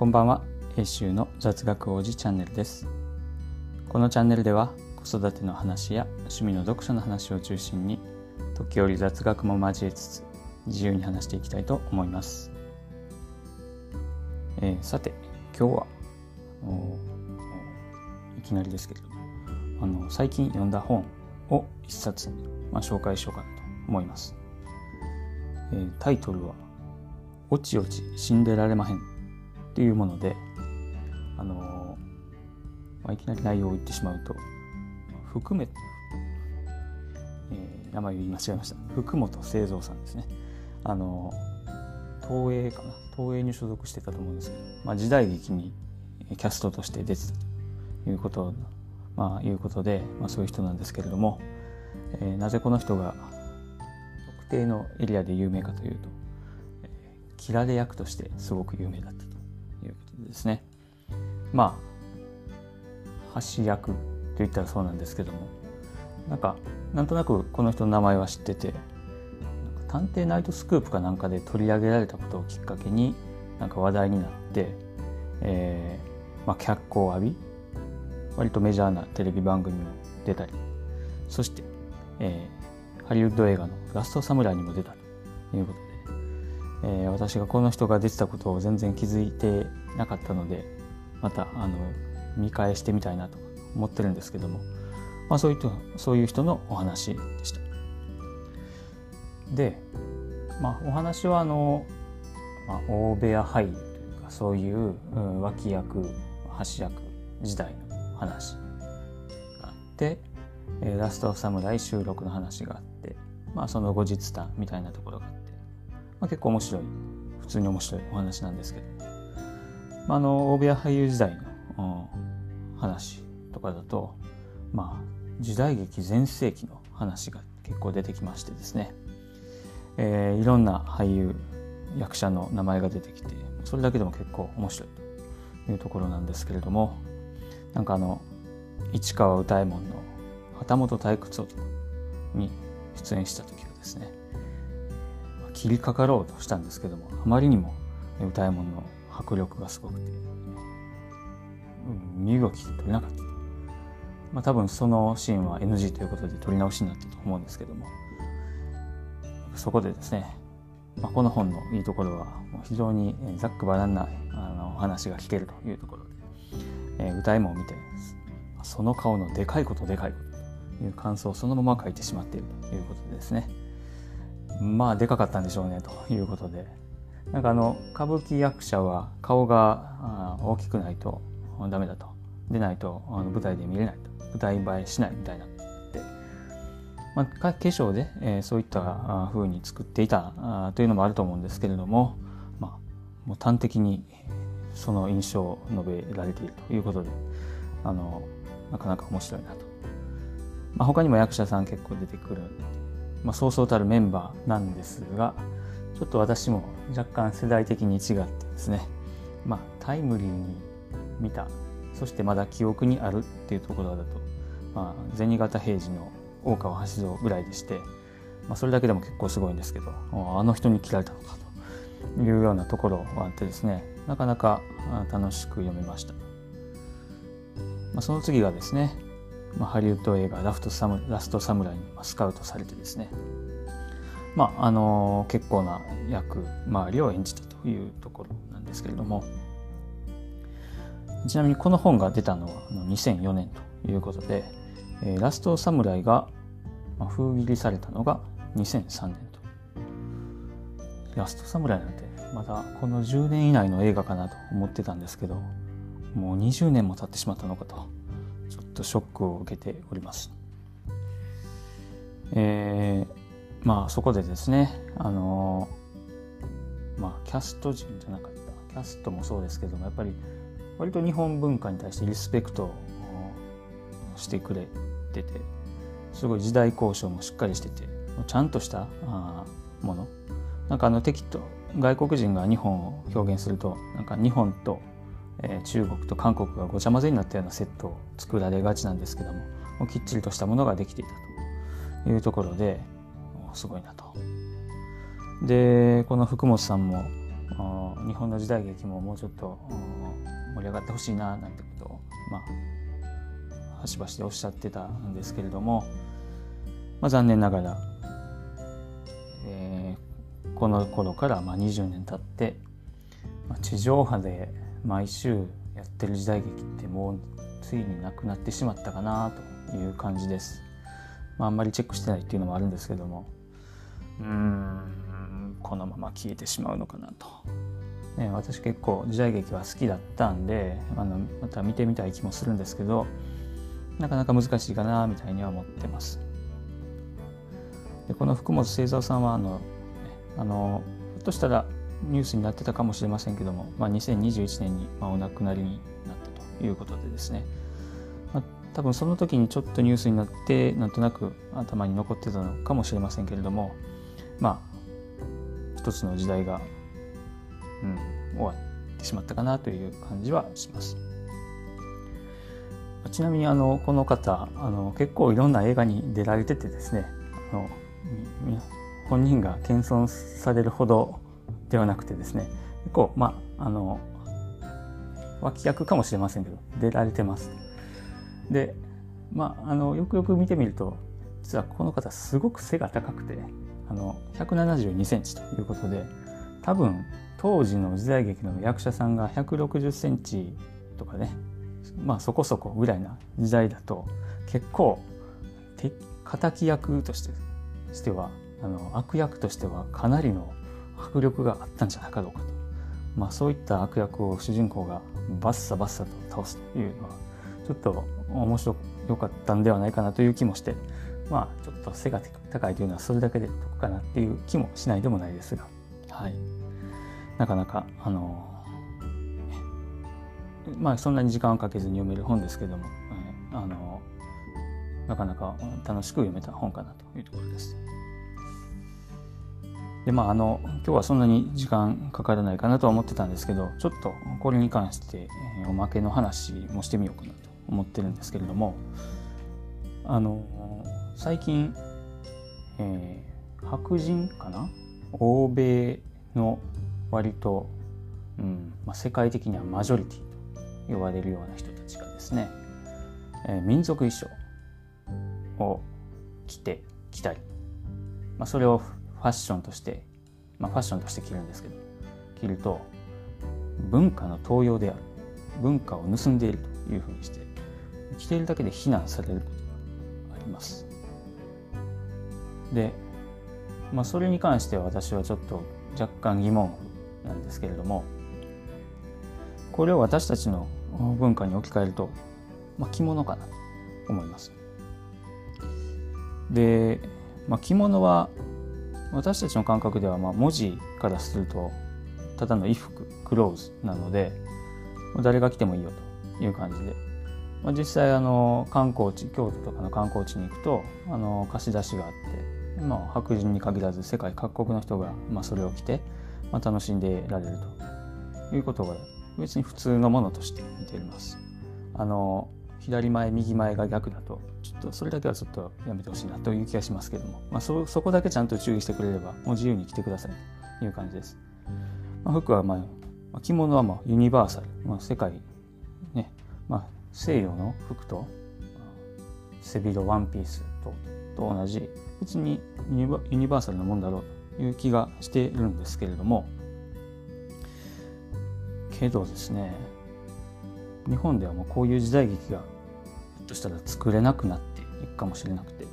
こんばんは。英州の雑学王子チャンネルです。このチャンネルでは子育ての話や趣味の読書の話を中心に時折雑学も交えつつ自由に話していきたいと思います、えー、さて今日はいきなりですけれどもあの最近読んだ本を一冊、まあ、紹介しようかなと思います、えー、タイトルは「おちおち死んでられまへん」っていうものであのまあ、いきなり内容を言ってしまうと含め、えー、名前を言い間違えました。福本清三さんですね。あの東映かな？東映に所属してたと思うんですけど、まあ、時代劇にキャストとして出てたということまあ、いうことで、まあ、そういう人なんですけれども、えー、なぜこの人が特定のエリアで有名かというと、えー、切られ役としてすごく有名だったと。ですね。まあ橋役と言ったらそうなんですけども。なんかなんとなくこの人の名前は知ってて「探偵ナイトスクープ」かなんかで取り上げられたことをきっかけになんか話題になって、えーまあ、脚光を浴び割とメジャーなテレビ番組に出たりそして、えー、ハリウッド映画の「ラストサムライ」にも出たということで、えー、私がこの人が出てたことを全然気づいてなかったのでまたあの見返してみたいなと思ってるんですけども、まあ、そういう人そういう人のお話でした。で、まあ、お話はあの、まあ、大部屋俳優というかそういう、うん、脇役橋役時代の話があって「えラスト・オブ・サムライ」収録の話があって、まあ、その後日談みたいなところがあって、まあ、結構面白い普通に面白いお話なんですけど、まあ、あの大部屋俳優時代の、うん、話とかだとまあ時代劇全盛期の話が結構出てきましてですね、えー、いろんな俳優役者の名前が出てきてそれだけでも結構面白いというところなんですけれどもなんかあの市川歌右衛門の旗本退屈男に出演した時はですね切りかかろうとしたんですけどもあまりにも歌右衛門の迫力がすごくて身動き取れなかった、まあ、多分そのシーンは NG ということで撮り直しになったと思うんですけどもそこでですね、まあ、この本のいいところは非常にざっくばらんなあの話が聞けるというところでえー、歌いも見てその顔のでかいことでかいことという感想をそのまま書いてしまっているということでですね。まあでかかったんでしょうねということで。なんかあの歌舞伎役者は顔が大きくないとダメだと。出ないとあの舞台で見れないと。舞台映えしないみたいなで、まあ、化粧で、えー、そういった風に作っていたというのもあると思うんですけれども、まあ、もう端的にその印象を述べられているということであのなかなか面白いなと、まあ、他にも役者さん結構出てくる、まあ、そうそうたるメンバーなんですがちょっと私も若干世代的に違ってですね、まあ、タイムリーに見たそしてまだ記憶にあるっていうところだと、まあ、銭形平次の大川橋蔵ぐらいでして、まあ、それだけでも結構すごいんですけどあの人に切られたのかというようなところがあってですねなかなか楽しく読めました。まあ、その次がですね、まあ、ハリウッド映画ラフトサムラストサムライにスカウトされてですね、まああの結構な役周りを演じたというところなんですけれども。ちなみにこの本が出たのは2004年ということで、えー、ラストサムライが封切りされたのが2003年と。ラストサムライなんてまだこの10年以内の映画かなと思ってたんですけどもう20年も経ってしまったのかと。とショックを受けております。えー、まあそこでですねあのまあキャスト陣じゃなかったキャストもそうですけどもやっぱり割と日本文化に対してリスペクトをしてくれててすごい時代交渉もしっかりしててちゃんとしたものなんかあの敵と外国人が日本を表現するとなんか日本と、え、中国と韓国がごちゃ混ぜになったようなセットを作られがちなんですけどももうきっちりとしたものができていたというところですごいなと。でこの福本さんも日本の時代劇ももうちょっと盛り上がってほしいななんてことをまあ端々でおっしゃってたんですけれども、まあ、残念ながら、えー、この頃からまあ20年経って、まあ、地上波で毎週やってる時代劇ってもうついになくなってしまったかなという感じです。まあ、あんまりチェックしてないっていうのもあるんですけどもうーんこのまま消えてしまうのかなと。ね、私結構時代劇は好きだったんであのまた見てみたい気もするんですけどなかなか難しいかなみたいには思ってます。でこの福本清三さんはあのあのひょっとしたらニュースになってたかもしれませんけども、まあ、2021年にまお亡くなりになったということでですね、まあ、多分その時にちょっとニュースになってなんとなく頭に残ってたのかもしれませんけれどもまあ一つの時代が、うん、終わってしまったかなという感じはします。ちなみにあのこの方あの結構いろんな映画に出られててですねあの本人が謙遜されるほどではなくてですね結構まああの脇役かもしれませんけど出られてます。でまああのよくよく見てみると実はこの方すごく背が高くてあの172センチということで多分当時の時代劇の役者さんが160センチとかねまあそこそこぐらいな時代だと結構敵役としてしてはあの悪役としてはかなりの迫力があったんじゃないかどうかと、まあ、そういった悪役を主人公がバッサバッサと倒すというのはちょっと面白かったんではないかなという気もしてまあちょっと背が高いというのはそれだけで得かなっていう気もしないでもないですが、はい、なかなかあのまあそんなに時間をかけずに読める本ですけども、あのなかなか楽しく読めた本かなというところです。でまああの今日はそんなに時間かからないかなとは思ってたんですけどちょっとこれに関して、おまけの話もしてみようかなと思ってるんですけれどもあの最近、えー、白人かな？欧米の割と、うんまあ、世界的にはマジョリティと呼ばれるような人たちがですね、えー、民族衣装を着てきたり、まあ、それをファッションとして、まあ、ファッションとして着るんですけど着ると文化の盗用である文化を盗んでいるというふうにして着ているだけで非難されることがあります。で、まあ、それに関しては私はちょっと若干疑問なんですけれどもこれを私たちの文化に置き換えると、まあ、着物かなと思います。で、まあ、着物は私たちの感覚ではま文字からするとただの衣服クローズなので誰が来てもいいよという感じで、まあ、実際あの観光地京都とかの観光地に行くとあの貸し出しがあって、まあ、白人に限らず世界各国の人がまそれを着て、まあ、楽しんでられるということが別に普通のものとして見ています。あの左前右前が逆だととそれだけはちょっとやめてほしいなという気がしますけども、まあ、そそこだけちゃんと注意してくれればもう自由に着てくださいという感じです。まあ、服は、まあ、着物はまあユニバーサル、まあ、世界、ね。まあ、西洋の服と背広ワンピースとと同じ。別にユニバーサルなもんだろうという気がしているんですけれども。けどですね日本ではもうこういう時代劇がとしたら作れなくなっていくかもしれなくて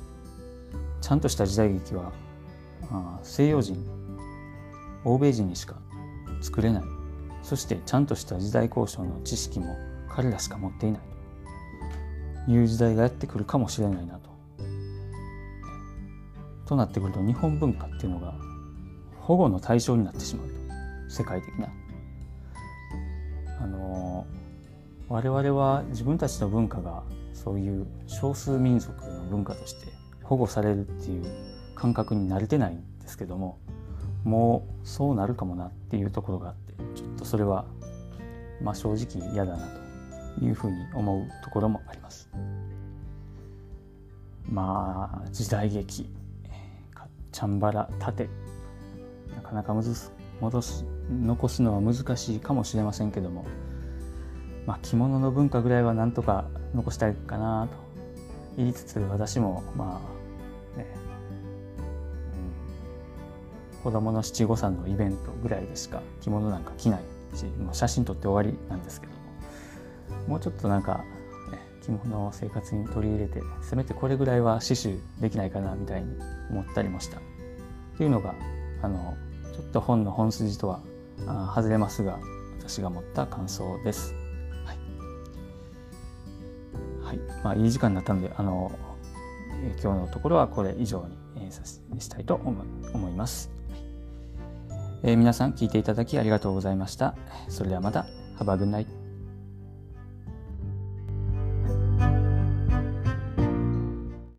ちゃんとした時代劇は西洋人欧米人にしか作れないそしてちゃんとした時代交渉の知識も彼らしか持っていないという時代がやってくるかもしれないなと。となってくると日本文化っていうのが保護の対象になってしまうと世界的な。あの我々は自分たちの文化がそういう少数民族の文化として保護されるっていう感覚に慣れてないんですけどももうそうなるかもなっていうところがあってちょっとそれはまあ正直嫌だなというふうに思うところもあります。まあ時代劇チャンバラ盾なかなか難戻す残すのは難しいかもしれませんけども、まあ、着物の文化ぐらいはなんとか残したいかなと。言いつつ私もまあね、うん、子供の七五三のイベントぐらいでしか着物なんか着ないしもう写真撮って終わりなんですけども。うちょっとなんか、ね、着物を生活に取り入れてせめてこれぐらいは刺繍できないかなみたいに思ったりもした。っていうのがあのちょっと本の本筋とは外れますが私が持った感想です。はい、まあ、いい時間になったのであの今日のところはこれ以上に、えー、したいと思います、えー、皆さん聞いていただきありがとうございました。それではまた。Have a good night.